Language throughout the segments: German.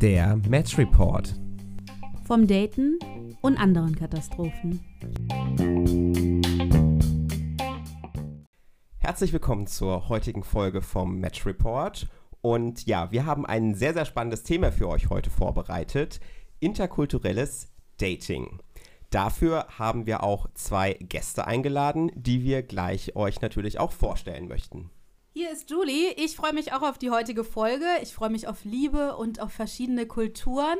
Der Match Report. Vom Daten und anderen Katastrophen. Herzlich willkommen zur heutigen Folge vom Match Report. Und ja, wir haben ein sehr, sehr spannendes Thema für euch heute vorbereitet. Interkulturelles Dating. Dafür haben wir auch zwei Gäste eingeladen, die wir gleich euch natürlich auch vorstellen möchten. Hier ist Julie. Ich freue mich auch auf die heutige Folge. Ich freue mich auf Liebe und auf verschiedene Kulturen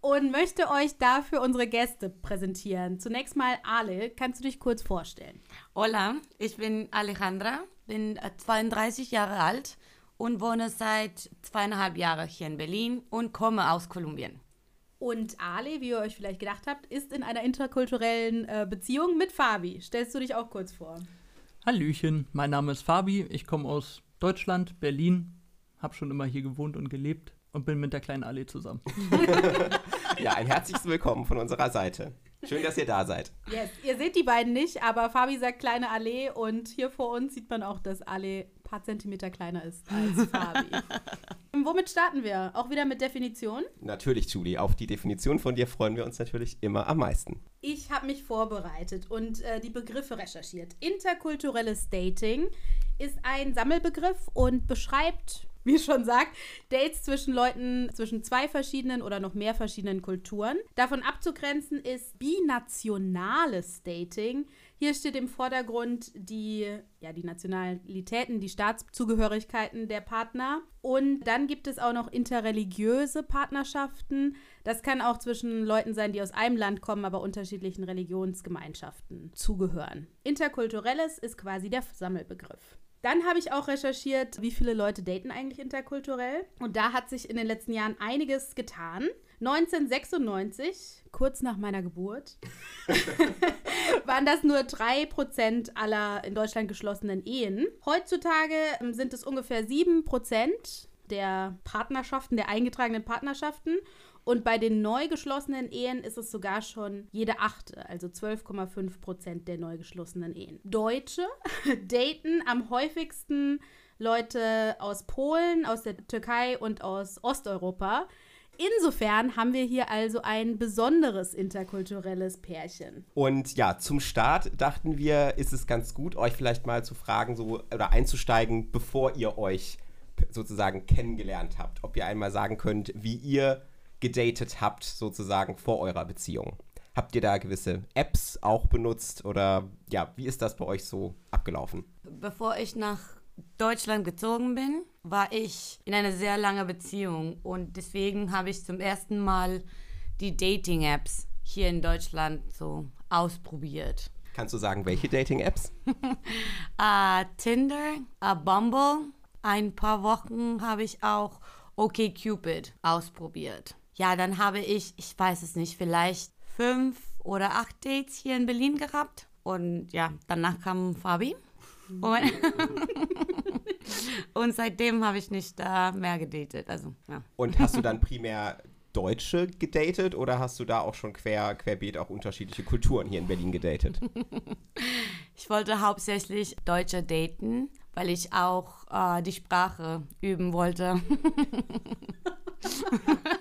und möchte euch dafür unsere Gäste präsentieren. Zunächst mal Ale, kannst du dich kurz vorstellen? Hola, ich bin Alejandra, bin 32 Jahre alt und wohne seit zweieinhalb Jahren hier in Berlin und komme aus Kolumbien. Und Ale, wie ihr euch vielleicht gedacht habt, ist in einer interkulturellen äh, Beziehung mit Fabi. Stellst du dich auch kurz vor? Hallöchen, mein Name ist Fabi, ich komme aus Deutschland, Berlin, habe schon immer hier gewohnt und gelebt und bin mit der kleinen Ali zusammen. ja, ein herzliches Willkommen von unserer Seite. Schön, dass ihr da seid. Yes, ihr seht die beiden nicht, aber Fabi sagt kleine Allee und hier vor uns sieht man auch, dass Allee ein paar Zentimeter kleiner ist als Fabi. Womit starten wir? Auch wieder mit Definition? Natürlich, Julie. Auf die Definition von dir freuen wir uns natürlich immer am meisten. Ich habe mich vorbereitet und äh, die Begriffe recherchiert. Interkulturelles Dating ist ein Sammelbegriff und beschreibt wie schon sagt, Dates zwischen Leuten zwischen zwei verschiedenen oder noch mehr verschiedenen Kulturen. Davon abzugrenzen ist binationales Dating. Hier steht im Vordergrund die, ja, die Nationalitäten, die Staatszugehörigkeiten der Partner. Und dann gibt es auch noch interreligiöse Partnerschaften. Das kann auch zwischen Leuten sein, die aus einem Land kommen, aber unterschiedlichen Religionsgemeinschaften zugehören. Interkulturelles ist quasi der Sammelbegriff. Dann habe ich auch recherchiert, wie viele Leute daten eigentlich interkulturell. Und da hat sich in den letzten Jahren einiges getan. 1996, kurz nach meiner Geburt, waren das nur 3% aller in Deutschland geschlossenen Ehen. Heutzutage ähm, sind es ungefähr 7% der Partnerschaften, der eingetragenen Partnerschaften. Und bei den neu geschlossenen Ehen ist es sogar schon jede achte, also 12,5 Prozent der neu geschlossenen Ehen. Deutsche daten am häufigsten Leute aus Polen, aus der Türkei und aus Osteuropa. Insofern haben wir hier also ein besonderes interkulturelles Pärchen. Und ja, zum Start dachten wir, ist es ganz gut, euch vielleicht mal zu fragen so, oder einzusteigen, bevor ihr euch sozusagen kennengelernt habt. Ob ihr einmal sagen könnt, wie ihr gedatet habt, sozusagen vor eurer Beziehung. Habt ihr da gewisse Apps auch benutzt oder ja, wie ist das bei euch so abgelaufen? Bevor ich nach Deutschland gezogen bin, war ich in einer sehr langen Beziehung und deswegen habe ich zum ersten Mal die Dating-Apps hier in Deutschland so ausprobiert. Kannst du sagen, welche Dating-Apps? uh, Tinder, uh, Bumble. Ein paar Wochen habe ich auch OkCupid ausprobiert ja, dann habe ich, ich weiß es nicht, vielleicht fünf oder acht Dates hier in Berlin gehabt. Und ja, danach kam Fabi. Und, und seitdem habe ich nicht äh, mehr gedatet. Also, ja. Und hast du dann primär Deutsche gedatet oder hast du da auch schon quer, querbeet auch unterschiedliche Kulturen hier in Berlin gedatet? ich wollte hauptsächlich Deutsche daten, weil ich auch äh, die Sprache üben wollte.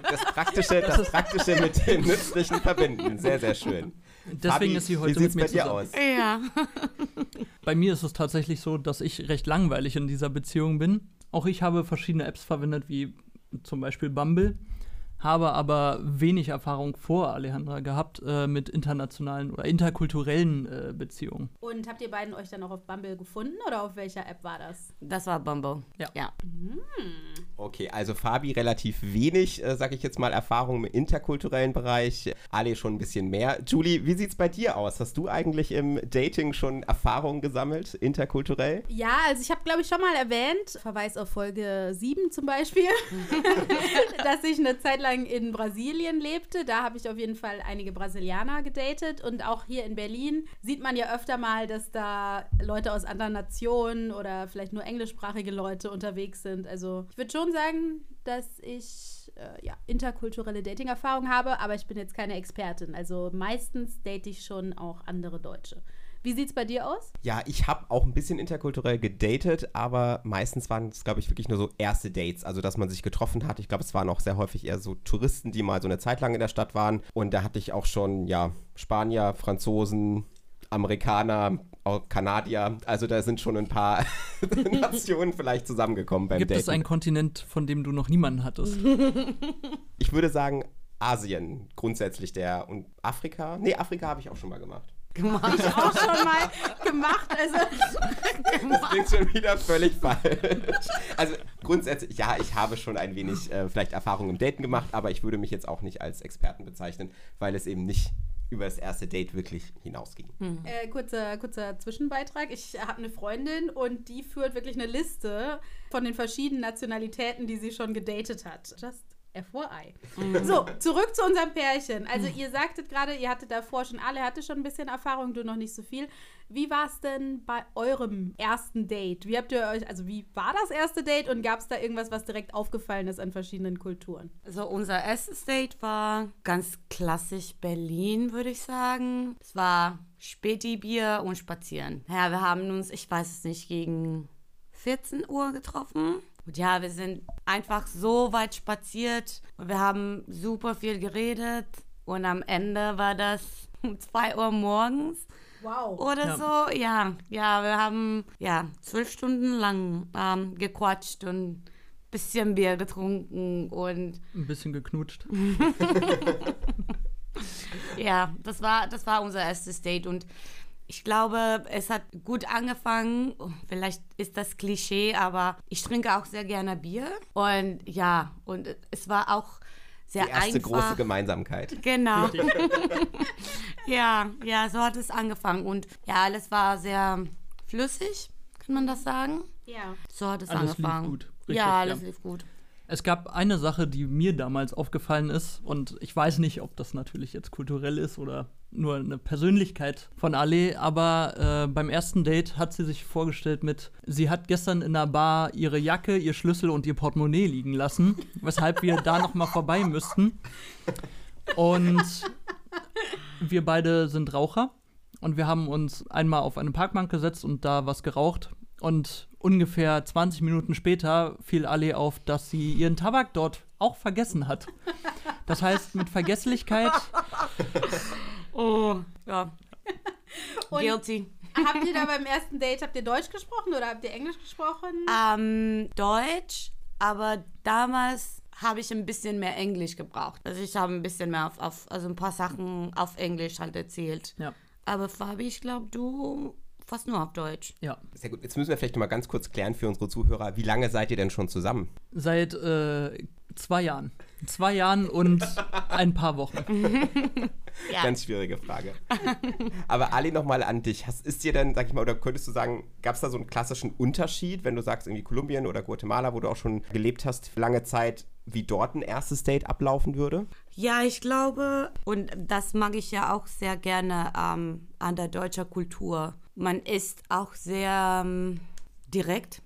Das Praktische, das Praktische mit dem Nützlichen verbinden. Sehr, sehr schön. Deswegen Fabi, ist sie heute mit mir bei dir aus? Ja. Bei mir ist es tatsächlich so, dass ich recht langweilig in dieser Beziehung bin. Auch ich habe verschiedene Apps verwendet, wie zum Beispiel Bumble habe aber wenig Erfahrung vor Alejandra gehabt äh, mit internationalen oder interkulturellen äh, Beziehungen. Und habt ihr beiden euch dann auch auf Bumble gefunden oder auf welcher App war das? Das war Bumble. Ja. ja. Hm. Okay, also Fabi relativ wenig, äh, sag ich jetzt mal, Erfahrung im interkulturellen Bereich. Ale schon ein bisschen mehr. Julie, wie sieht's bei dir aus? Hast du eigentlich im Dating schon Erfahrungen gesammelt, interkulturell? Ja, also ich habe, glaube ich, schon mal erwähnt, Verweis auf Folge 7 zum Beispiel, dass ich eine Zeit lang lang in Brasilien lebte. Da habe ich auf jeden Fall einige Brasilianer gedatet. Und auch hier in Berlin sieht man ja öfter mal, dass da Leute aus anderen Nationen oder vielleicht nur englischsprachige Leute unterwegs sind. Also ich würde schon sagen, dass ich äh, ja, interkulturelle Dating-Erfahrung habe, aber ich bin jetzt keine Expertin. Also meistens date ich schon auch andere Deutsche. Wie sieht's bei dir aus? Ja, ich habe auch ein bisschen interkulturell gedatet, aber meistens waren es, glaube ich, wirklich nur so erste Dates. Also, dass man sich getroffen hat. Ich glaube, es waren auch sehr häufig eher so Touristen, die mal so eine Zeit lang in der Stadt waren. Und da hatte ich auch schon, ja, Spanier, Franzosen, Amerikaner, auch Kanadier. Also, da sind schon ein paar Nationen vielleicht zusammengekommen beim Gibt Daten. es einen Kontinent, von dem du noch niemanden hattest? ich würde sagen, Asien grundsätzlich der und Afrika. Nee, Afrika habe ich auch schon mal gemacht. Gemacht. Auch schon mal gemacht. Also, Das klingt schon wieder völlig falsch. Also grundsätzlich, ja, ich habe schon ein wenig äh, vielleicht Erfahrung im Daten gemacht, aber ich würde mich jetzt auch nicht als Experten bezeichnen, weil es eben nicht über das erste Date wirklich hinausging. äh, kurzer, kurzer Zwischenbeitrag. Ich habe eine Freundin und die führt wirklich eine Liste von den verschiedenen Nationalitäten, die sie schon gedatet hat. Just FYI. So, zurück zu unserem Pärchen. Also ihr sagtet gerade, ihr hattet davor schon alle, hatte schon ein bisschen Erfahrung, du noch nicht so viel. Wie war es denn bei eurem ersten Date? Wie habt ihr euch, also wie war das erste Date und gab es da irgendwas, was direkt aufgefallen ist an verschiedenen Kulturen? Also unser erstes Date war ganz klassisch Berlin, würde ich sagen. Es war Späti-Bier und Spazieren. Ja, wir haben uns, ich weiß es nicht, gegen 14 Uhr getroffen. Und ja, wir sind einfach so weit spaziert und wir haben super viel geredet. Und am Ende war das um 2 Uhr morgens Wow. oder Ja. so. Ja, ja, wir haben ja zwölf Stunden lang ähm, gequatscht und ein bisschen Bier getrunken und Ein bisschen geknutscht. Ja, das war, das war unser erstes Date und ich glaube, es hat gut angefangen. Vielleicht ist das Klischee, aber ich trinke auch sehr gerne Bier. Und ja, und es war auch sehr Die erste einfach. große Gemeinsamkeit. Genau. ja, ja, so hat es angefangen. Und ja, alles war sehr flüssig, kann man das sagen? Ja. So hat es Alles lief angefangen. gut, richtig, ja, alles ja. lief gut. Es gab eine Sache, die mir damals aufgefallen ist, und ich weiß nicht, ob das natürlich jetzt kulturell ist oder nur eine Persönlichkeit von Ale, aber äh, beim ersten Date hat sie sich vorgestellt mit, sie hat gestern in der Bar ihre Jacke, ihr Schlüssel und ihr Portemonnaie liegen lassen, weshalb wir da noch mal vorbei müssten. Und wir beide sind Raucher und wir haben uns einmal auf eine Parkbank gesetzt und da was geraucht. Und ungefähr 20 Minuten später fiel Ali auf, dass sie ihren Tabak dort auch vergessen hat. Das heißt, mit Vergesslichkeit, Oh, ja. Und- Guilty. habt ihr da beim ersten Date, habt ihr Deutsch gesprochen oder habt ihr Englisch gesprochen? Ähm, Deutsch, aber damals habe ich ein bisschen mehr Englisch gebraucht. Also ich habe ein bisschen mehr auf, auf also ein paar Sachen auf Englisch halt erzählt. ja, Aber Fabi, ich glaube, du fast nur auf Deutsch. ja, Sehr gut. Jetzt müssen wir vielleicht noch mal ganz kurz klären für unsere Zuhörer, wie lange seid ihr denn schon zusammen? seit äh, zwei Jahren. Zwei Jahren und ein paar Wochen. Ja. Ganz schwierige Frage. Aber Ali, nochmal an dich. Hast, ist dir denn, sag ich mal, oder könntest du sagen, gab es da so einen klassischen Unterschied, wenn du sagst, irgendwie Kolumbien oder Guatemala, wo du auch schon gelebt hast, für lange Zeit, wie dort ein erstes Date ablaufen würde? Ja, ich glaube, und das mag ich ja auch sehr gerne ähm, an der deutschen Kultur. Man ist auch sehr ähm, direkt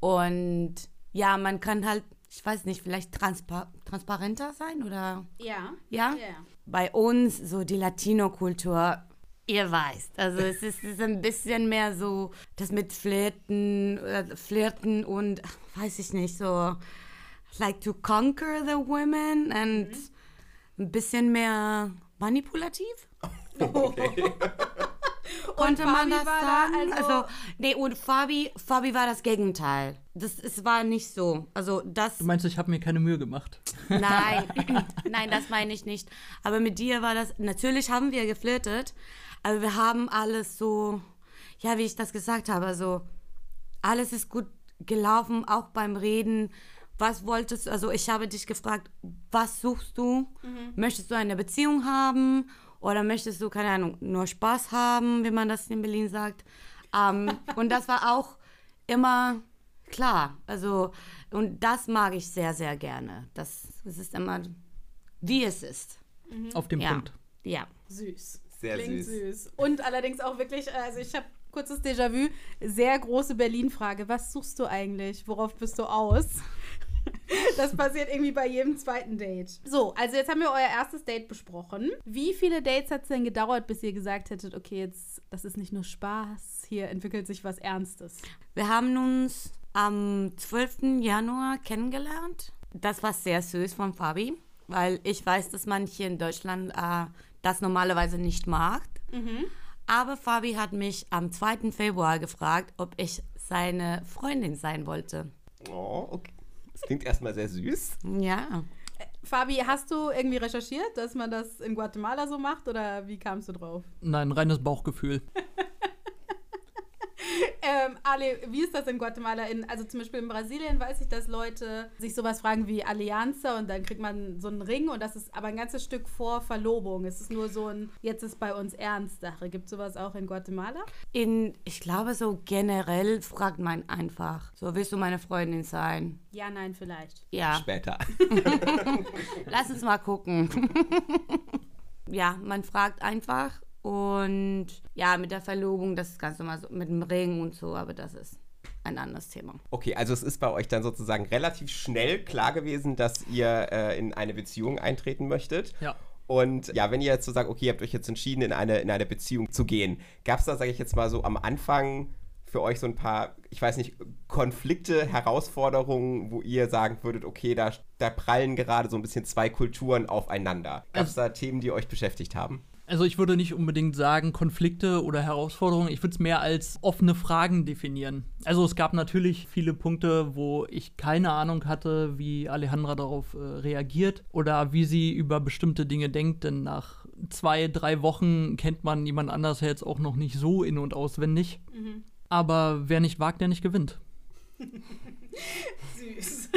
und ja, man kann halt, ich weiß nicht, vielleicht transpa transparenter sein oder ja. ja? Ja. Bei uns so die Latino-Kultur, ihr weißt, also es ist, es ist ein bisschen mehr so das mit Flirten, äh, Flirten und weiß ich nicht, so like to conquer the women and ein bisschen mehr manipulativ. Konnte man das war da sagen? also- Also, nee, und Fabi, Fabi war das Gegenteil. Das, es war nicht so. Also, das. Du meinst, ich habe mir keine Mühe gemacht. Nein, nein, das meine ich nicht. Aber mit dir war das, natürlich haben wir geflirtet, aber wir haben alles so, ja, wie ich das gesagt habe, so, alles ist gut gelaufen, auch beim Reden. Was wolltest du, also ich habe dich gefragt, was suchst du? Möchtest du eine Beziehung haben? Oder möchtest du, keine Ahnung, nur Spaß haben, wie man das in Berlin sagt? Ähm, und das war auch immer klar. Also, und das mag ich sehr, sehr gerne. Das, das ist immer, wie es ist. Auf dem Ja. Punkt. Ja. Süß. Sehr Klingt süß. süß. Und allerdings auch wirklich, also ich habe kurzes Déjà-vu, sehr große Berlin-Frage. Was suchst du eigentlich? Worauf bist du aus? Das passiert irgendwie bei jedem zweiten Date. So, also jetzt haben wir euer erstes Date besprochen. Wie viele Dates hat es denn gedauert, bis ihr gesagt hättet, okay, jetzt, das ist nicht nur Spaß, hier entwickelt sich was Ernstes? Wir haben uns am 12. Januar kennengelernt. Das war sehr süß von Fabi, weil ich weiß, dass man hier in Deutschland äh, das normalerweise nicht mag. Aber Fabi hat mich am 2. Februar gefragt, ob ich seine Freundin sein wollte. Oh, okay. Das klingt erstmal sehr süß. Ja. Fabi, hast du irgendwie recherchiert, dass man das in Guatemala so macht oder wie kamst du drauf? Nein, reines Bauchgefühl. Ähm, Ale, wie ist das in Guatemala? In, also zum Beispiel in Brasilien weiß ich, dass Leute sich sowas fragen wie Allianza und dann kriegt man so einen Ring und das ist aber ein ganzes Stück vor Verlobung. Es ist nur so ein, jetzt ist bei uns ernst Sache. Gibt es sowas auch in Guatemala? In, ich glaube, so generell fragt man einfach, so willst du meine Freundin sein? Ja, nein, vielleicht. Ja, Später. lass uns mal gucken. ja, man fragt einfach und ja, mit der Verlobung, das ist ganz normal so, mit dem Ring und so, aber das ist ein anderes Thema. Okay, also es ist bei euch dann sozusagen relativ schnell klar gewesen, dass ihr äh, in eine Beziehung eintreten möchtet. Ja. Und ja, wenn ihr jetzt so sagt, okay, ihr habt euch jetzt entschieden, in eine, in eine Beziehung zu gehen, gab es da, sage ich jetzt mal so, am Anfang für euch so ein paar, ich weiß nicht, Konflikte, Herausforderungen, wo ihr sagen würdet, okay, da, da prallen gerade so ein bisschen zwei Kulturen aufeinander. Gab es da Themen, die euch beschäftigt haben? Also ich würde nicht unbedingt sagen Konflikte oder Herausforderungen, ich würde es mehr als offene Fragen definieren. Also es gab natürlich viele Punkte, wo ich keine Ahnung hatte, wie Alejandra darauf äh, reagiert oder wie sie über bestimmte Dinge denkt, denn nach zwei, drei Wochen kennt man jemand anders ja jetzt auch noch nicht so in- und auswendig. Aber wer nicht wagt, der nicht gewinnt. Süß.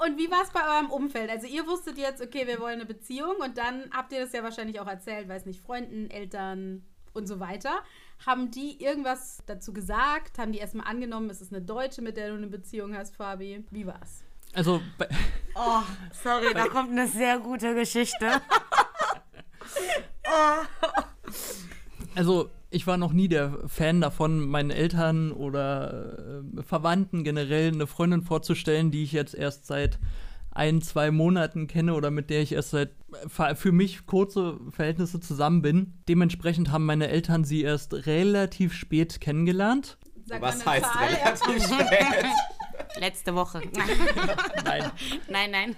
Und wie war es bei eurem Umfeld? Also ihr wusstet jetzt, okay, wir wollen eine Beziehung und dann habt ihr das ja wahrscheinlich auch erzählt, weiß nicht, Freunden, Eltern und so weiter. Haben die irgendwas dazu gesagt? Haben die erstmal angenommen, es ist eine Deutsche, mit der du eine Beziehung hast, Fabi? Wie war's? Also bei, Oh, sorry, da kommt eine sehr gute Geschichte. Also, ich war noch nie der Fan davon, meinen Eltern oder äh, Verwandten generell eine Freundin vorzustellen, die ich jetzt erst seit ein, zwei Monaten kenne oder mit der ich erst seit für mich kurze Verhältnisse zusammen bin. Dementsprechend haben meine Eltern sie erst relativ spät kennengelernt. Sagt Was heißt Zahl? relativ spät? Letzte Woche. Nein, nein, nein.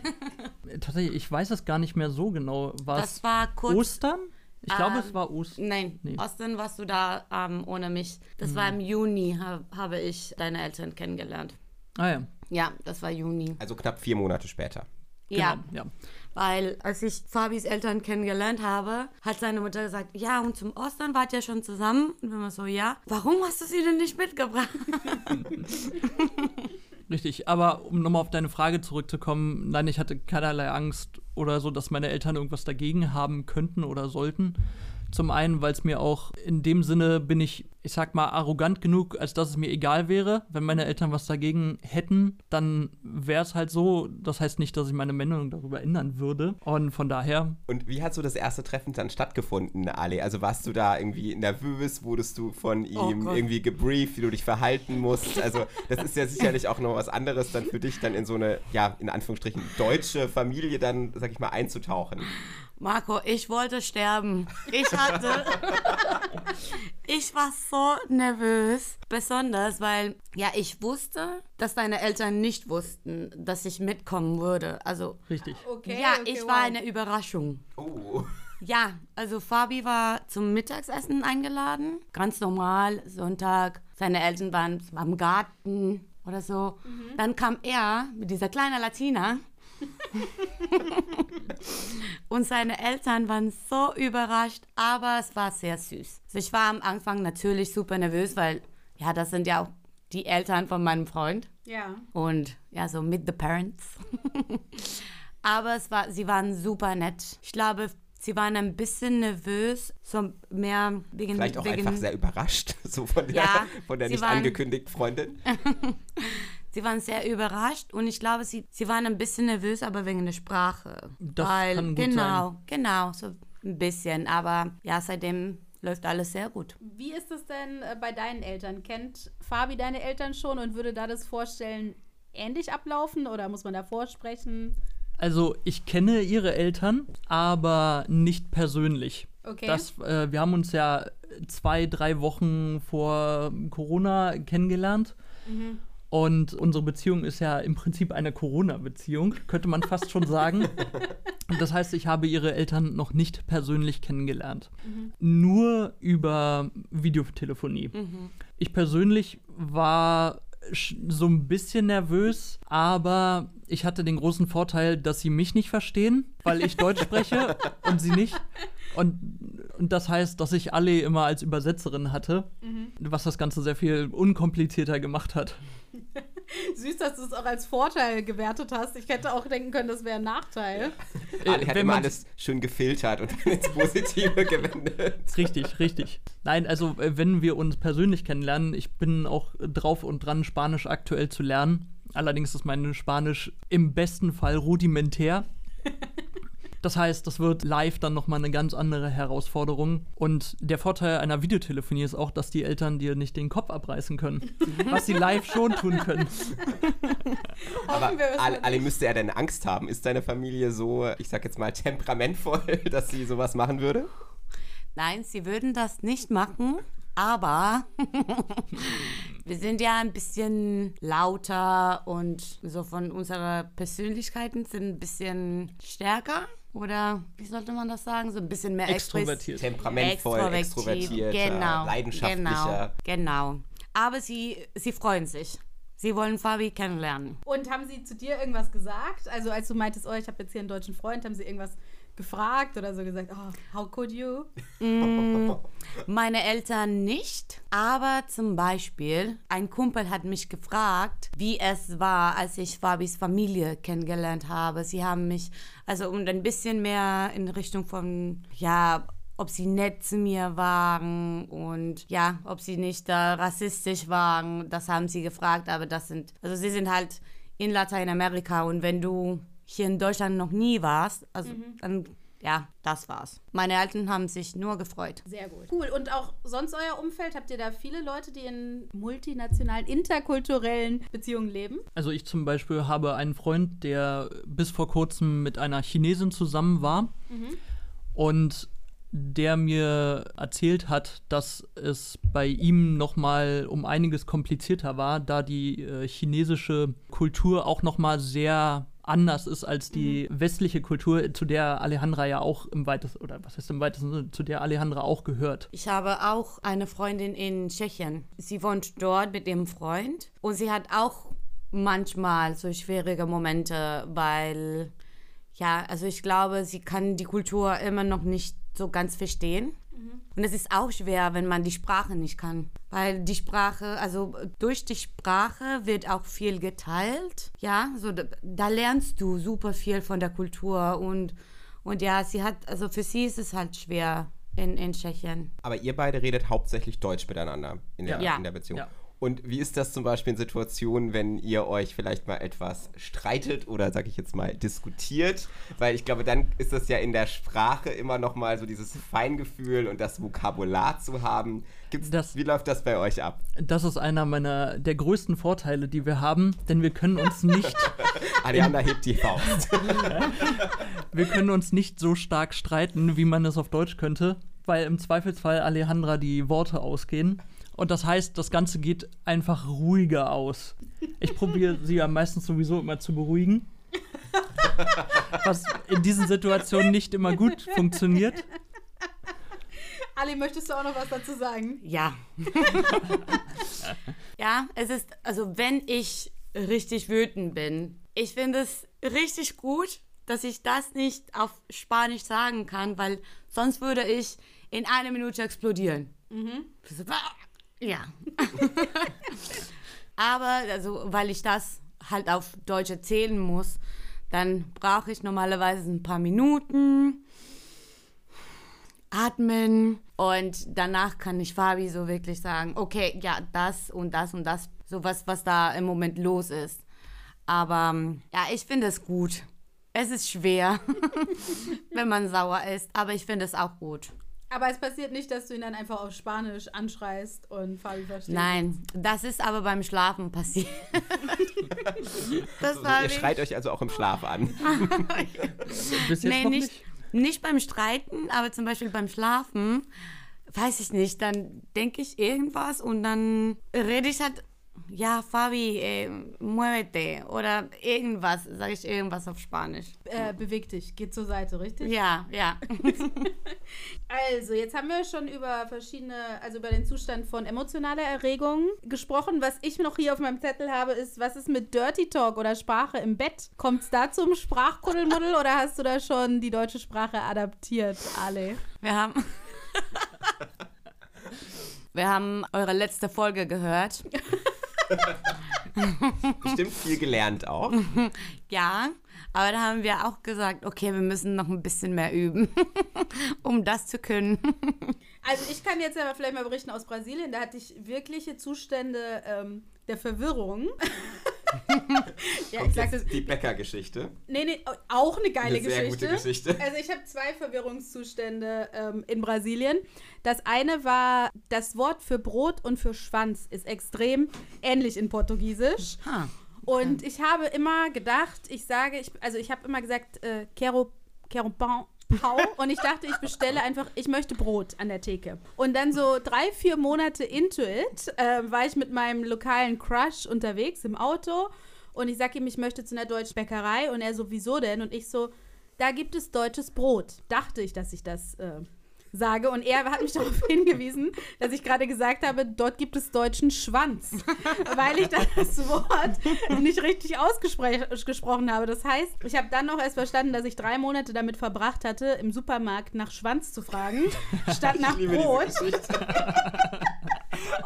tatsächlich, ich weiß es gar nicht mehr so genau. War Das war kurz. Ostern? Ich glaube, Ähm, es war Ostern. Nein, Nee. Osten warst du da ähm, ohne mich. Das war im Juni, hab, habe ich deine Eltern kennengelernt. Ah ja, Ja, das war Juni. Also knapp vier Monate später. Ja, genau. Ja. weil als ich Fabis Eltern kennengelernt habe, hat seine Mutter gesagt, ja, und zum Ostern wart ihr schon zusammen? Und wir waren so, ja. Warum hast du sie denn nicht mitgebracht? Richtig, aber um nochmal auf deine Frage zurückzukommen, nein, ich hatte keinerlei Angst oder so, dass meine Eltern irgendwas dagegen haben könnten oder sollten. Zum einen, weil es mir auch in dem Sinne bin ich, ich sag mal, arrogant genug, als dass es mir egal wäre. Wenn meine Eltern was dagegen hätten, dann wäre es halt so. Das heißt nicht, dass ich meine Meinung darüber ändern würde. Und von daher, Und wie hat so das erste Treffen dann stattgefunden, Ali? Also warst du da irgendwie nervös? Wurdest du von ihm Gott. irgendwie gebrieft, wie du dich verhalten musst? Also das ist ja sicherlich auch noch was anderes, dann für dich dann in so eine, ja, in Anführungsstrichen, deutsche Familie dann, sag ich mal, einzutauchen. Marco, ich wollte sterben. Ich hatte. ich war so nervös. Besonders, weil, ja, ich wusste, dass deine Eltern nicht wussten, dass ich mitkommen würde. Also, richtig. Okay, ja, okay, ich wow. war eine Überraschung. Oh. Ja, also Fabi war zum Mittagsessen eingeladen. Ganz normal, Sonntag. Seine Eltern waren am Garten oder so. Dann kam er mit dieser kleinen Latina. Und seine Eltern waren so überrascht, aber es war sehr süß. Also ich war am Anfang natürlich super nervös, weil ja, das sind ja auch die Eltern von meinem Freund Ja. und ja, so mit the parents. Aber es war, sie waren super nett. Ich glaube, sie waren ein bisschen nervös, so mehr wegen Vielleicht auch wegen, einfach sehr überrascht, so von der, Ja, von der nicht waren- angekündigten Freundin. Sie waren sehr überrascht und ich glaube, sie, sie waren ein bisschen nervös, aber wegen der Sprache. Das Weil, kann gut genau, genau, so ein bisschen. Aber ja, seitdem läuft alles sehr gut. Wie ist es denn äh, bei deinen Eltern? Kennt Fabi deine Eltern schon und würde da das vorstellen, ähnlich ablaufen oder muss man da vorsprechen? Also ich kenne ihre Eltern, aber nicht persönlich. Okay. Das, äh, wir haben uns ja zwei, drei Wochen vor Corona kennengelernt. Und unsere Beziehung ist ja im Prinzip eine Corona-Beziehung, könnte man fast schon sagen. Und das heißt, ich habe ihre Eltern noch nicht persönlich kennengelernt. Nur über Videotelefonie. Ich persönlich war so ein bisschen nervös, aber ich hatte den großen Vorteil, dass sie mich nicht verstehen, weil ich Deutsch spreche und sie nicht. Und, und das heißt, dass ich alle immer als Übersetzerin hatte, was das Ganze sehr viel unkomplizierter gemacht hat. Süß, dass du es auch als Vorteil gewertet hast. Ich hätte auch denken können, das wäre ein Nachteil. Ali hat wenn immer man- alles schön gefiltert und dann ins Positive gewendet. Richtig, richtig. Nein, also äh, wenn wir uns persönlich kennenlernen, ich bin auch drauf und dran, Spanisch aktuell zu lernen. Allerdings ist mein Spanisch im besten Fall rudimentär. Das heißt, das wird live dann nochmal eine ganz andere Herausforderung. Und der Vorteil einer Videotelefonie ist auch, dass die Eltern dir nicht den Kopf abreißen können. Was sie live schon tun können. Aber Ali nicht. müsste er denn Angst haben? Ist deine Familie so, ich sag jetzt mal, temperamentvoll, dass sie sowas machen würde? Nein, sie würden das nicht machen, aber wir sind ja ein bisschen lauter und so von unserer Persönlichkeiten sind ein bisschen stärker. Oder wie sollte man das sagen? So ein bisschen mehr Extrovertiert. Temperamentvoll, extrovertiert, genau, leidenschaftlicher. Genau, genau. Aber sie, sie freuen sich. Sie wollen Fabi kennenlernen. Und haben sie zu dir irgendwas gesagt? Also als du meintest, oh, ich habe jetzt hier einen deutschen Freund, haben sie irgendwas gefragt oder so gesagt, oh, how could you? Meine Eltern nicht, aber zum Beispiel ein Kumpel hat mich gefragt, wie es war, als ich Fabis Familie kennengelernt habe. Sie haben mich, also um ein bisschen mehr in Richtung von, ja, ob sie nett zu mir waren und ja, ob sie nicht äh, rassistisch waren, das haben sie gefragt, aber das sind, also sie sind halt in Lateinamerika und wenn du hier in Deutschland noch nie warst, also dann, ja, das war's. Meine Eltern haben sich nur gefreut. Sehr gut. Cool. Und auch sonst euer Umfeld, habt ihr da viele Leute, die in multinationalen, interkulturellen Beziehungen leben? Also ich zum Beispiel habe einen Freund, der bis vor kurzem mit einer Chinesin zusammen war und der mir erzählt hat, dass es bei ihm noch mal um einiges komplizierter war, da die äh, chinesische Kultur auch noch mal sehr anders ist als die westliche Kultur, zu der Alejandra ja auch im weitesten oder was heißt im weitesten Sinne, zu der Alejandra auch gehört. Ich habe auch eine Freundin in Tschechien. Sie wohnt dort mit ihrem Freund und sie hat auch manchmal so schwierige Momente, weil ja, also ich glaube, sie kann die Kultur immer noch nicht so ganz verstehen. Und es ist auch schwer, wenn man die Sprache nicht kann. Weil die Sprache, also durch die Sprache wird auch viel geteilt. Ja, so da, da lernst du super viel von der Kultur. Und, und ja, sie hat, also für sie ist es halt schwer in, in Tschechien. Aber ihr beide redet hauptsächlich Deutsch miteinander in der, Ja. in der Beziehung. Ja. Und wie ist das zum Beispiel in Situationen, wenn ihr euch vielleicht mal etwas streitet oder, sag ich jetzt mal, diskutiert? Weil ich glaube, dann ist das ja in der Sprache immer noch mal so dieses Feingefühl und das Vokabular zu haben. Gibt's, Das- wie läuft das bei euch ab? Das ist einer meiner der größten Vorteile, die wir haben, denn wir können uns nicht Ariana hebt die Faust. Wir können uns nicht so stark streiten, wie man es auf Deutsch könnte, weil im Zweifelsfall Alejandra die Worte ausgehen. Und das heißt, das Ganze geht einfach ruhiger aus. Ich probiere sie ja meistens sowieso immer zu beruhigen. Was in diesen Situationen nicht immer gut funktioniert. Ali, möchtest du auch noch was dazu sagen? Ja. ja, es ist, also wenn ich richtig wütend bin, ich finde es richtig gut, dass ich das nicht auf Spanisch sagen kann, weil sonst würde ich in einer Minute explodieren. So, Ja. Aber, also, weil ich das halt auf Deutsch erzählen muss, dann brauche ich normalerweise ein paar Minuten atmen und danach kann ich Fabi so wirklich sagen, okay, ja, das und das und das, so was, da im Moment los ist. Aber ja, ich finde es gut. Es ist schwer, wenn man sauer ist, aber ich finde es auch gut. Aber es passiert nicht, dass du ihn dann einfach auf Spanisch anschreist und Fabi versteht. Nein, das ist aber beim Schlafen passiert. das So, war ihr schreit euch also auch im Schlaf an. Bis jetzt Nee, noch nicht, nicht beim Streiten, aber zum Beispiel beim Schlafen, weiß ich nicht, dann denke ich irgendwas und dann rede ich halt, ja, Fabi, eh, muévete oder irgendwas, sage ich irgendwas auf Spanisch. Äh, beweg dich, geh zur Seite, richtig? Ja, ja. Also, jetzt haben wir schon über verschiedene, also über den Zustand von emotionaler Erregung gesprochen. Was ich noch hier auf meinem Zettel habe, ist, was ist mit Dirty Talk oder Sprache im Bett? Kommt es da zum Sprachkuddelmuddel oder hast du da schon die deutsche Sprache adaptiert, Ale? Wir haben. Wir haben eure letzte Folge gehört. Bestimmt viel gelernt auch. Ja, aber da haben wir auch gesagt, okay, wir müssen noch ein bisschen mehr üben, um das zu können. Also ich kann jetzt aber vielleicht mal berichten aus Brasilien, da hatte ich wirkliche Zustände ähm, der Verwirrung. Ja, ich Kommt sag jetzt das, die Bäckergeschichte. Nee, nee, auch eine geile Eine sehr Geschichte. gute Geschichte. Also ich habe zwei Verwirrungszustände ähm, in Brasilien. Das eine war, das Wort für Brot und für Schwanz ist extrem ähnlich in Portugiesisch. Ha. Und ich habe immer gedacht, ich sage, ich, also ich habe immer gesagt, äh, quero, quero pão, pau. Und ich dachte, ich bestelle einfach, ich möchte Brot an der Theke. Und dann so drei, vier Monate into it, äh, war ich mit meinem lokalen Crush unterwegs im Auto. Und ich sage ihm, ich möchte zu einer deutschen Bäckerei. Und er so, wieso denn? Und ich so, da gibt es deutsches Brot. Dachte ich, dass ich das äh, sage. Und er hat mich darauf hingewiesen, dass ich gerade gesagt habe, dort gibt es deutschen Schwanz. weil ich das Wort nicht richtig ausgesprochen habe. Das heißt, ich habe dann noch erst verstanden, dass ich drei Monate damit verbracht hatte, im Supermarkt nach Schwanz zu fragen, statt nach liebe diese Brot.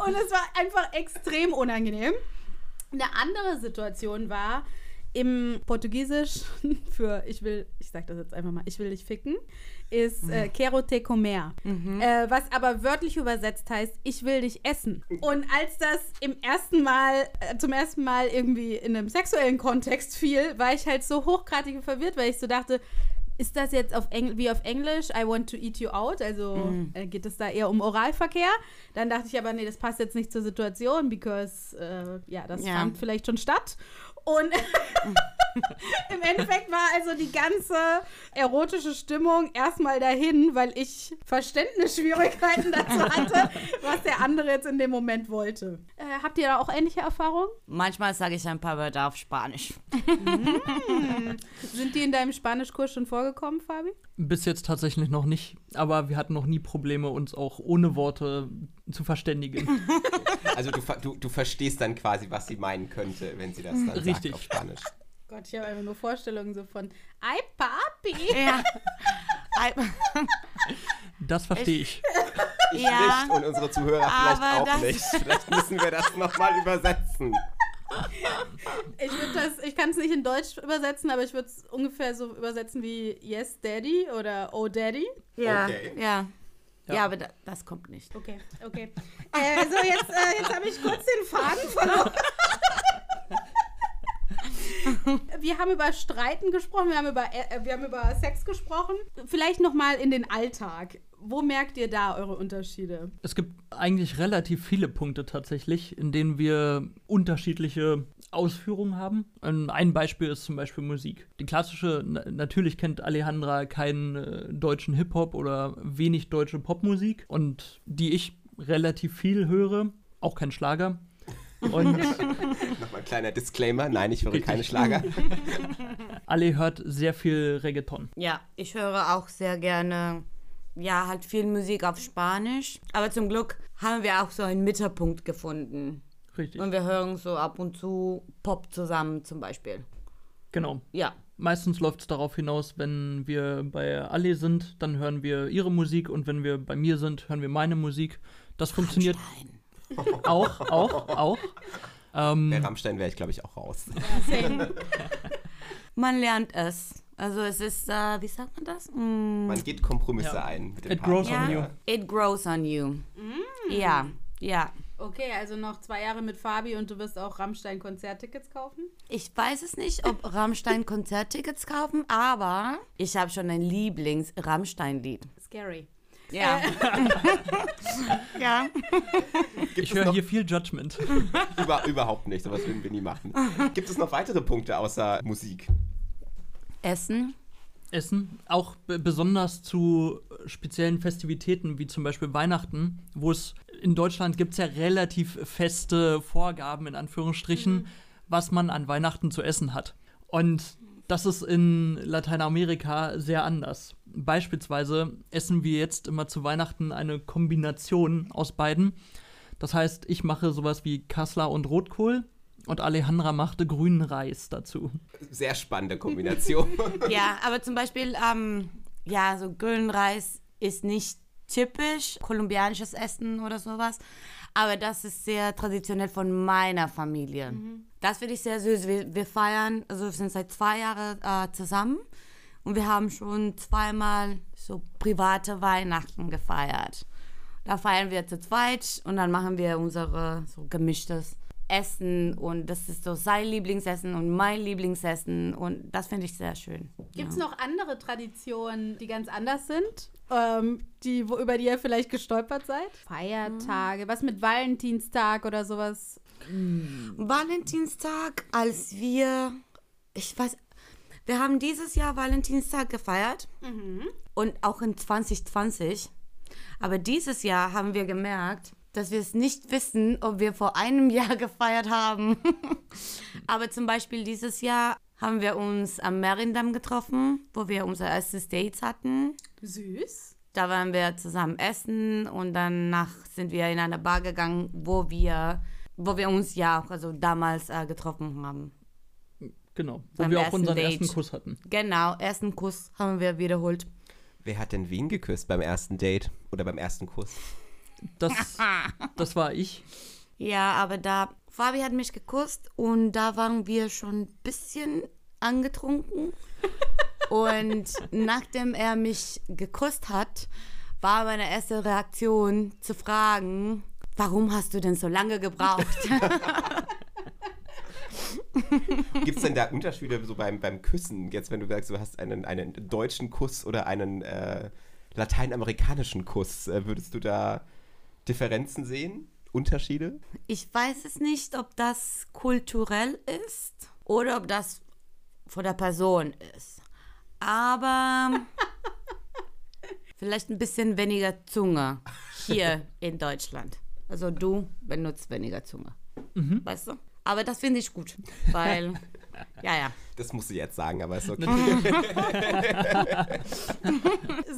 Und es war einfach extrem unangenehm. Eine andere Situation war im Portugiesisch für ich will, ich sag das jetzt einfach mal, ich will dich ficken, ist äh, quero te comer. Äh, was aber wörtlich übersetzt heißt, ich will dich essen. Und als das im ersten Mal, äh, zum ersten Mal irgendwie in einem sexuellen Kontext fiel, war ich halt so hochgradig verwirrt, weil ich so dachte, ist das jetzt auf Engl wie auf Englisch, I want to eat you out? Also äh, geht es da eher um Oralverkehr? Dann dachte ich aber, nee, das passt jetzt nicht zur Situation, because, äh, ja, das Ja. fand vielleicht schon statt. Und im Endeffekt war also die ganze erotische Stimmung erstmal dahin, weil ich Verständnisschwierigkeiten dazu hatte, was der andere jetzt in dem Moment wollte. Äh, habt ihr da auch ähnliche Erfahrungen? Manchmal sage ich ein paar Wörter auf Spanisch. Sind die in deinem Spanischkurs schon vorgekommen, Fabi? Bis jetzt tatsächlich noch nicht, aber wir hatten noch nie Probleme, uns auch ohne Worte zu verständigen. Also du, du, du verstehst dann quasi, was sie meinen könnte, wenn sie das dann Richtig. sagt auf Spanisch. Gott, ich habe einfach nur Vorstellungen so von Ay, Papi. Ja. Ei- Das verstehe ich. ja. Nicht und unsere Zuhörer vielleicht auch nicht. Vielleicht müssen wir das nochmal übersetzen. Ich, das- ich kann es nicht in Deutsch übersetzen, aber ich würde es ungefähr so übersetzen wie Yes, Daddy oder Oh, Daddy. Ja. Okay. Ja. Ja. Ja, aber da, das kommt nicht. Okay, okay. äh, so, jetzt, äh, jetzt habe ich kurz den Faden verloren. wir haben über Streiten gesprochen, wir haben über, äh, wir haben über Sex gesprochen. Vielleicht noch mal in den Alltag. Wo merkt ihr da eure Unterschiede? Es gibt eigentlich relativ viele Punkte tatsächlich, in denen wir unterschiedliche Ausführungen haben. Ein Beispiel ist zum Beispiel Musik. Die klassische, na, natürlich kennt Alejandra keinen äh, deutschen Hip-Hop oder wenig deutsche Popmusik und die ich relativ viel höre, auch kein Schlager. Und Nochmal ein kleiner Disclaimer. Nein, ich höre Richtig. keine Schlager. Ale hört sehr viel Reggaeton. Ja, ich höre auch sehr gerne, ja, halt viel Musik auf Spanisch. Aber zum Glück haben wir auch so einen Mittelpunkt gefunden. Richtig. Und wir hören so ab und zu Pop zusammen zum Beispiel. Genau. Ja. Meistens läuft es darauf hinaus, wenn wir bei Ale sind, dann hören wir ihre Musik und wenn wir bei mir sind, hören wir meine Musik. Das funktioniert auch, auch, auch. Ähm, Bei Rammstein wäre ich, glaube ich, auch raus. Man lernt es. Also es ist, äh, wie sagt man das? Mm, Man geht Kompromisse Ja. ein. Mit dem It grows on you. ja. It grows on you. Ja, ja. Okay, also noch zwei Jahre mit Fabi und du wirst auch Rammstein-Konzerttickets kaufen? Ich weiß es nicht, ob Rammstein Konzerttickets kaufen, aber ich habe schon ein Lieblings-Rammstein-Lied. Scary. Ja. ja. Gibt Ich es höre noch, hier viel Judgment. über, überhaupt nicht, sowas würden wir nie machen. Gibt es noch weitere Punkte außer Musik? Essen. Essen, auch be- besonders zu speziellen Festivitäten wie zum Beispiel Weihnachten, wo es in Deutschland gibt es ja relativ feste Vorgaben in Anführungsstrichen, was man an Weihnachten zu essen hat. Und das ist in Lateinamerika sehr anders. Beispielsweise essen wir jetzt immer zu Weihnachten eine Kombination aus beiden. Das heißt, ich mache sowas wie Kassler und Rotkohl und Alejandra machte grünen Reis dazu. Sehr spannende Kombination. Ja, aber zum Beispiel, ähm, ja, so grünen Reis ist nicht typisch kolumbianisches Essen oder sowas. Aber das ist sehr traditionell von meiner Familie. Das finde ich sehr süß. Wir, wir feiern, also wir sind seit zwei Jahren äh, zusammen und wir haben schon zweimal so private Weihnachten gefeiert. Da feiern wir zu zweit und dann machen wir unsere so gemischtes Essen und das ist so sein Lieblingsessen und mein Lieblingsessen und das finde ich sehr schön. Gibt es ja. noch andere Traditionen, die ganz anders sind? Ähm, die, wo, über die ihr vielleicht gestolpert seid? Feiertage, was mit Valentinstag oder sowas? Valentinstag, als wir, ich weiß, wir haben dieses Jahr Valentinstag gefeiert und auch in 2020. Aber dieses Jahr haben wir gemerkt, dass wir es nicht wissen, ob wir vor einem Jahr gefeiert haben. Aber zum Beispiel dieses Jahr haben wir uns am Merindam getroffen, wo wir unsere erstes Dates hatten. Süß. Da waren wir zusammen essen und danach sind wir in eine Bar gegangen, wo wir, wo wir uns ja auch also damals äh, getroffen haben. Genau, wo wir auch ersten unseren Date. ersten Kuss hatten. Genau, ersten Kuss haben wir wiederholt. Wer hat denn wen geküsst beim ersten Date oder beim ersten Kuss? Das, das war ich. Ja, aber da, Fabi hat mich geküsst und da waren wir schon ein bisschen angetrunken. und nachdem er mich geküsst hat, war meine erste Reaktion zu fragen, warum hast du denn so lange gebraucht? Gibt es denn da Unterschiede so beim, beim Küssen? Jetzt, wenn du sagst, du hast einen, einen deutschen Kuss oder einen äh, lateinamerikanischen Kuss, äh, würdest du da Differenzen sehen? Unterschiede? Ich weiß es nicht, ob das kulturell ist oder ob das von der Person ist. Aber vielleicht ein bisschen weniger Zunge hier in Deutschland. Also du benutzt weniger Zunge. Weißt du? Aber das finde ich gut, weil, ja, ja. Das musst du jetzt sagen, aber ist okay.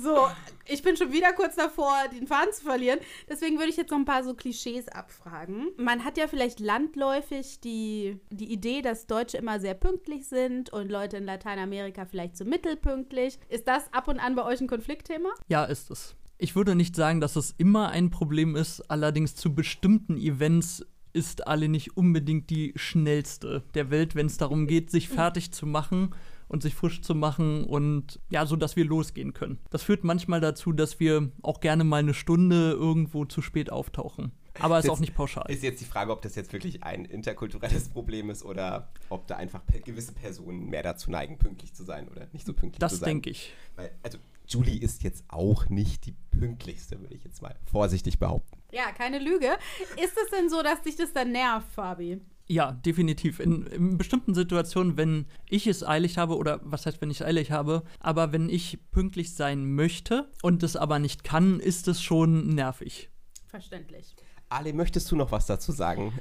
So, ich bin schon wieder kurz davor, den Faden zu verlieren. Deswegen würde ich jetzt noch ein paar so Klischees abfragen. Man hat ja vielleicht landläufig die, die Idee, dass Deutsche immer sehr pünktlich sind und Leute in Lateinamerika vielleicht so mittelpünktlich. Ist das ab und an bei euch ein Konfliktthema? Ja, ist es. Ich würde nicht sagen, dass es immer ein Problem ist, allerdings zu bestimmten Events ist alle nicht unbedingt die schnellste der Welt, wenn es darum geht, sich fertig zu machen und sich frisch zu machen und ja, so dass wir losgehen können. Das führt manchmal dazu, dass wir auch gerne mal eine Stunde irgendwo zu spät auftauchen. Aber ist Jetzt auch nicht pauschal. Ist jetzt die Frage, ob das jetzt wirklich ein interkulturelles Problem ist oder ob da einfach gewisse Personen mehr dazu neigen, pünktlich zu sein oder nicht so pünktlich zu Das sein. denke ich. Weil, also, Julie ist jetzt auch nicht die pünktlichste, würde ich jetzt mal vorsichtig behaupten. Ja, keine Lüge. Ist es denn so, dass dich das dann nervt, Fabi? Ja, definitiv. In, in bestimmten Situationen, wenn ich es eilig habe, oder was heißt, wenn ich es eilig habe, aber wenn ich pünktlich sein möchte und es aber nicht kann, ist es schon nervig. Verständlich. Ale, möchtest du noch was dazu sagen?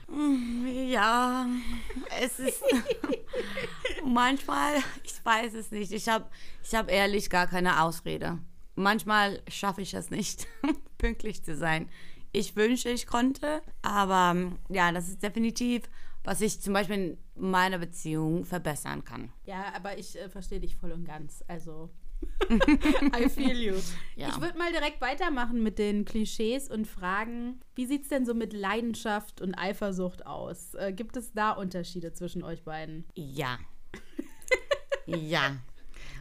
Ja, es ist manchmal, ich weiß es nicht. Ich habe ich hab ehrlich gar keine Ausrede. Manchmal schaffe ich es nicht, pünktlich zu sein. Ich wünsche, ich konnte, aber ähm, ja, das ist definitiv, was ich zum Beispiel in meiner Beziehung verbessern kann. Ja, aber ich äh, verstehe dich voll und ganz. Also, I feel you. Ja. Ich würde mal direkt weitermachen mit den Klischees und fragen, wie sieht es denn so mit Leidenschaft und Eifersucht aus? Äh, gibt es da Unterschiede zwischen euch beiden? Ja. ja.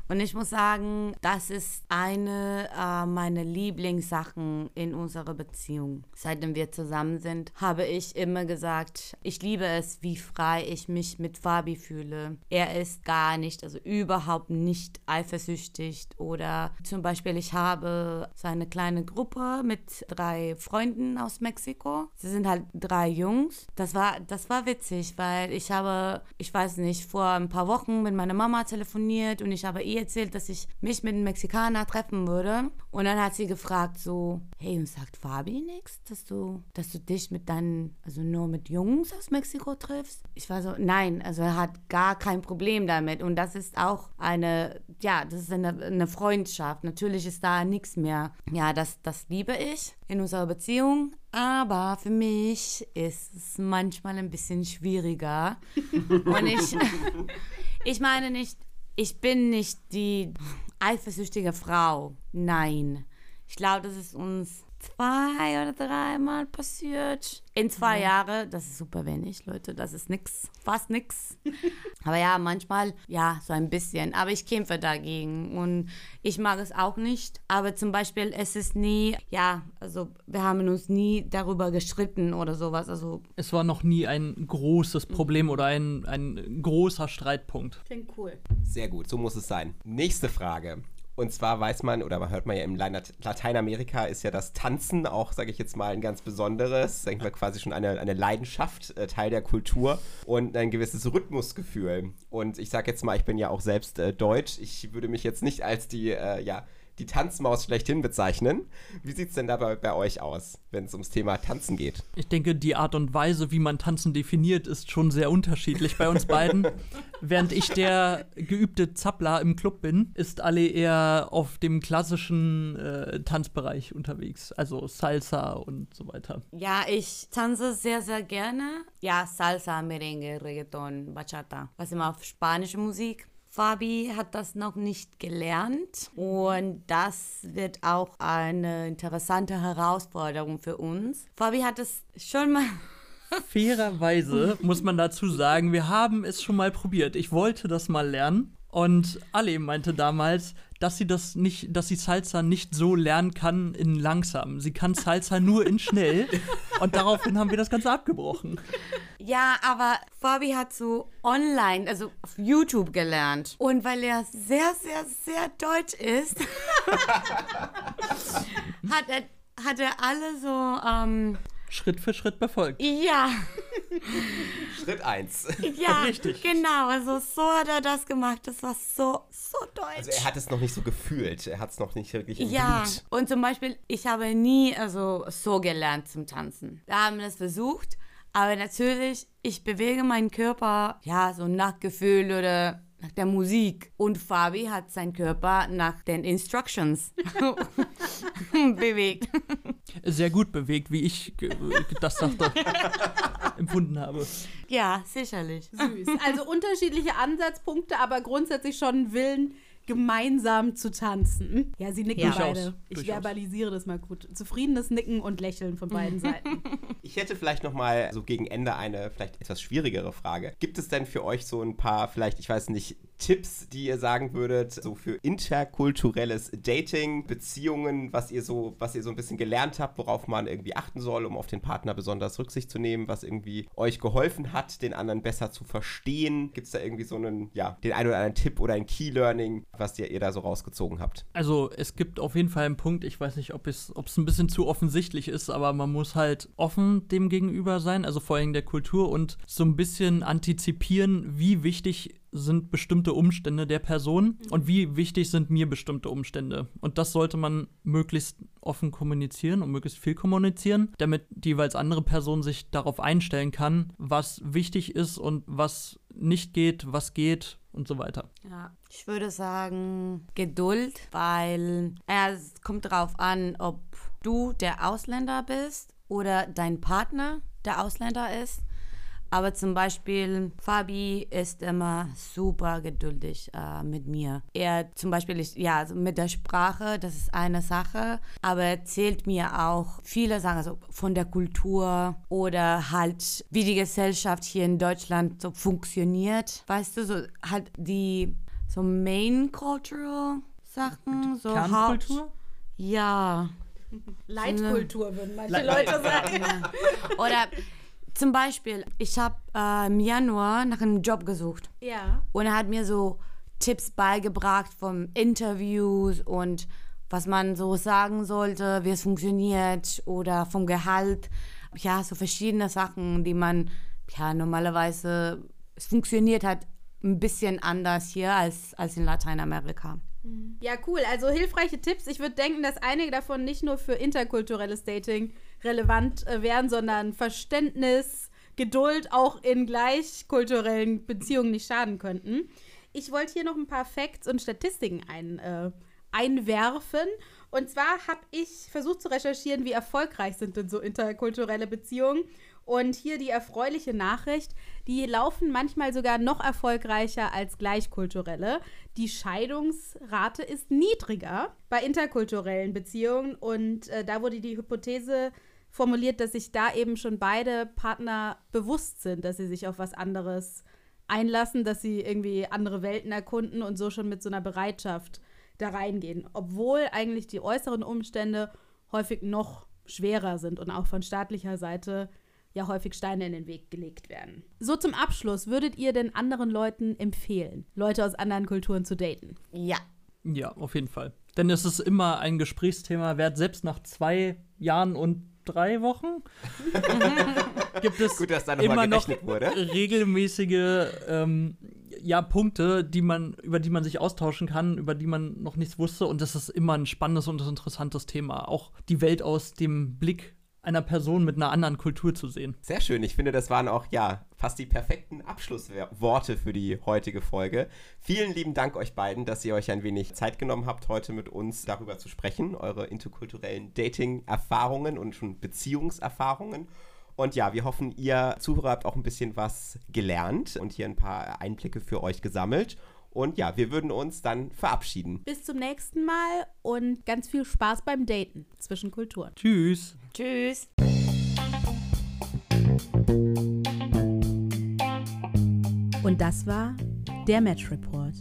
Und ich muss sagen, das ist eine äh, meiner Lieblingssachen in unserer Beziehung. Seitdem wir zusammen sind, habe ich immer gesagt, ich liebe es, wie frei ich mich mit Fabi fühle. Er ist gar nicht, also überhaupt nicht eifersüchtig oder zum Beispiel, ich habe so eine kleine Gruppe mit drei Freunden aus Mexiko. Sie sind halt drei Jungs. Das war, das war witzig, weil ich habe, ich weiß nicht, vor ein paar Wochen mit meiner Mama telefoniert und ich habe ihr erzählt, dass ich mich mit einem Mexikaner treffen würde. Und dann hat sie gefragt so, hey, und sagt Fabi nichts, dass du, dass du dich mit deinen, also nur mit Jungs aus Mexiko triffst? Ich war so, nein, also er hat gar kein Problem damit. Und das ist auch eine, ja, das ist eine, eine Freundschaft. Natürlich ist da nichts mehr. Ja, das, das liebe ich in unserer Beziehung. Aber für mich ist es manchmal ein bisschen schwieriger. Und ich, ich meine nicht, ich bin nicht die eifersüchtige Frau. Nein. Ich glaube, das ist uns zwei oder dreimal passiert. In zwei ja. Jahren, das ist super wenig, Leute, das ist nix, fast nix. Aber ja, manchmal, ja, so ein bisschen. Aber ich kämpfe dagegen und ich mag es auch nicht. Aber zum Beispiel, es ist nie, ja, also wir haben uns nie darüber gestritten oder sowas. Also es war noch nie ein großes Problem oder ein, ein großer Streitpunkt. Klingt cool. Sehr gut, so muss es sein. Nächste Frage. Und zwar weiß man, oder man hört man ja im Lateinamerika ist ja das Tanzen auch, sage ich jetzt mal, ein ganz besonderes, ich mal, quasi schon eine, eine Leidenschaft, äh, Teil der Kultur und ein gewisses Rhythmusgefühl. Und ich sage jetzt mal, ich bin ja auch selbst äh, deutsch. Ich würde mich jetzt nicht als die, äh, ja, die Tanzmaus schlechthin bezeichnen. Wie sieht es denn dabei bei euch aus, wenn es ums Thema Tanzen geht? Ich denke, die Art und Weise, wie man Tanzen definiert, ist schon sehr unterschiedlich bei uns beiden. Während ich der geübte Zappler im Club bin, ist alle eher auf dem klassischen äh, Tanzbereich unterwegs, also Salsa und so weiter. Ja, ich tanze sehr, sehr gerne. Ja, Salsa, Merengue, Reggaeton, Bachata. Was immer auf spanische Musik. Fabi hat das noch nicht gelernt und das wird auch eine interessante Herausforderung für uns. Fabi hat es schon mal Fairerweise muss man dazu sagen, wir haben es schon mal probiert. Ich wollte das mal lernen und Ali meinte damals, dass sie das nicht, dass sie Salsa nicht so lernen kann in langsam. Sie kann Salsa nur in schnell. Und daraufhin haben wir das Ganze abgebrochen. Ja, aber Fabi hat so online, also auf YouTube gelernt. Und weil er sehr, sehr, sehr deutsch ist, hat er hat er alle so ähm, Schritt für Schritt befolgt. Ja. Schritt 1. Ja, richtig. Genau, also so hat er das gemacht. Das war so, so deutsch. Also er hat es noch nicht so gefühlt. Er hat es noch nicht wirklich im Ja, Blut. und zum Beispiel, ich habe nie also so gelernt zum Tanzen. Wir haben das versucht, aber natürlich, ich bewege meinen Körper, ja, so nach Gefühl oder nach der Musik. Und Fabi hat seinen Körper nach den Instructions bewegt. Sehr gut bewegt, wie ich das dachte, empfunden habe. Ja, sicherlich. Süß. Also unterschiedliche Ansatzpunkte, aber grundsätzlich schon Willen, gemeinsam zu tanzen. Ja, sie nicken Ja. beide. Durchaus, Ich durchaus. verbalisiere das mal gut. Zufriedenes Nicken und Lächeln von beiden Seiten. Ich hätte vielleicht noch mal so gegen Ende eine vielleicht etwas schwierigere Frage. Gibt es denn für euch so ein paar, vielleicht, ich weiß nicht, Tipps, die ihr sagen würdet, so für interkulturelles Dating, Beziehungen, was ihr so, was ihr so ein bisschen gelernt habt, worauf man irgendwie achten soll, um auf den Partner besonders Rücksicht zu nehmen, was irgendwie euch geholfen hat, den anderen besser zu verstehen? Gibt es da irgendwie so einen, ja, den einen oder anderen Tipp oder ein Key-Learning, was ihr, ihr da so rausgezogen habt? Also es gibt auf jeden Fall einen Punkt, ich weiß nicht, ob es, ein bisschen zu offensichtlich ist, aber man muss halt offen dem gegenüber sein, also vor allem der Kultur und so ein bisschen antizipieren, wie wichtig sind bestimmte Umstände der Person und wie wichtig sind mir bestimmte Umstände. Und das sollte man möglichst offen kommunizieren und möglichst viel kommunizieren, damit die jeweils andere Person sich darauf einstellen kann, was wichtig ist und was nicht geht, was geht und so weiter. Ja, ich würde sagen Geduld, weil es kommt darauf an, ob du der Ausländer bist oder dein Partner der Ausländer ist. Aber zum Beispiel, Fabi ist immer super geduldig äh, mit mir. Er zum Beispiel, ist, ja, also mit der Sprache, das ist eine Sache, aber er erzählt mir auch viele Sachen also von der Kultur oder halt, wie die Gesellschaft hier in Deutschland so funktioniert. Weißt du, so halt die so Main Cultural Sachen, so Kernkultur? Haupt, ja. Leitkultur würden manche Le- Leute sagen. Oder zum Beispiel, ich habe äh, im Januar nach einem Job gesucht Ja. und er hat mir so Tipps beigebracht von Interviews und was man so sagen sollte, wie es funktioniert oder vom Gehalt. Ja, so verschiedene Sachen, die man ja normalerweise, es funktioniert halt ein bisschen anders hier als, als in Lateinamerika. Ja, cool. Also hilfreiche Tipps. Ich würde denken, dass einige davon nicht nur für interkulturelles Dating relevant äh, wären, sondern Verständnis, Geduld auch in gleichkulturellen Beziehungen nicht schaden könnten. Ich wollte hier noch ein paar Facts und Statistiken ein, äh, einwerfen. Und zwar habe ich versucht zu recherchieren, wie erfolgreich sind denn so interkulturelle Beziehungen. Und hier die erfreuliche Nachricht, die laufen manchmal sogar noch erfolgreicher als gleichkulturelle. Die Scheidungsrate ist niedriger bei interkulturellen Beziehungen und äh, da wurde die Hypothese formuliert, dass sich da eben schon beide Partner bewusst sind, dass sie sich auf was anderes einlassen, dass sie irgendwie andere Welten erkunden und so schon mit so einer Bereitschaft da reingehen, obwohl eigentlich die äußeren Umstände häufig noch schwerer sind und auch von staatlicher Seite ja häufig Steine in den Weg gelegt werden. So zum Abschluss, würdet ihr denn anderen Leuten empfehlen, Leute aus anderen Kulturen zu daten? Ja. Ja, auf jeden Fall. Denn es ist immer ein Gesprächsthema wert, selbst nach zwei Jahren und drei Wochen gibt es Gut, dass da noch immer noch wurde. regelmäßige ähm, ja, Punkte, die man, über die man sich austauschen kann, über die man noch nichts wusste. Und das ist immer ein spannendes und interessantes Thema. Auch die Welt aus dem Blick einer Person mit einer anderen Kultur zu sehen. Sehr schön. Ich finde, das waren auch ja fast die perfekten Abschlussworte für die heutige Folge. Vielen lieben Dank euch beiden, dass ihr euch ein wenig Zeit genommen habt, heute mit uns darüber zu sprechen, eure interkulturellen Dating-Erfahrungen und schon Beziehungserfahrungen. Und ja, wir hoffen, ihr Zuhörer habt auch ein bisschen was gelernt und hier ein paar Einblicke für euch gesammelt. Und ja, wir würden uns dann verabschieden. Bis zum nächsten Mal und ganz viel Spaß beim Daten zwischen Kulturen. Tschüss. Tschüss. Und das war der Match Report.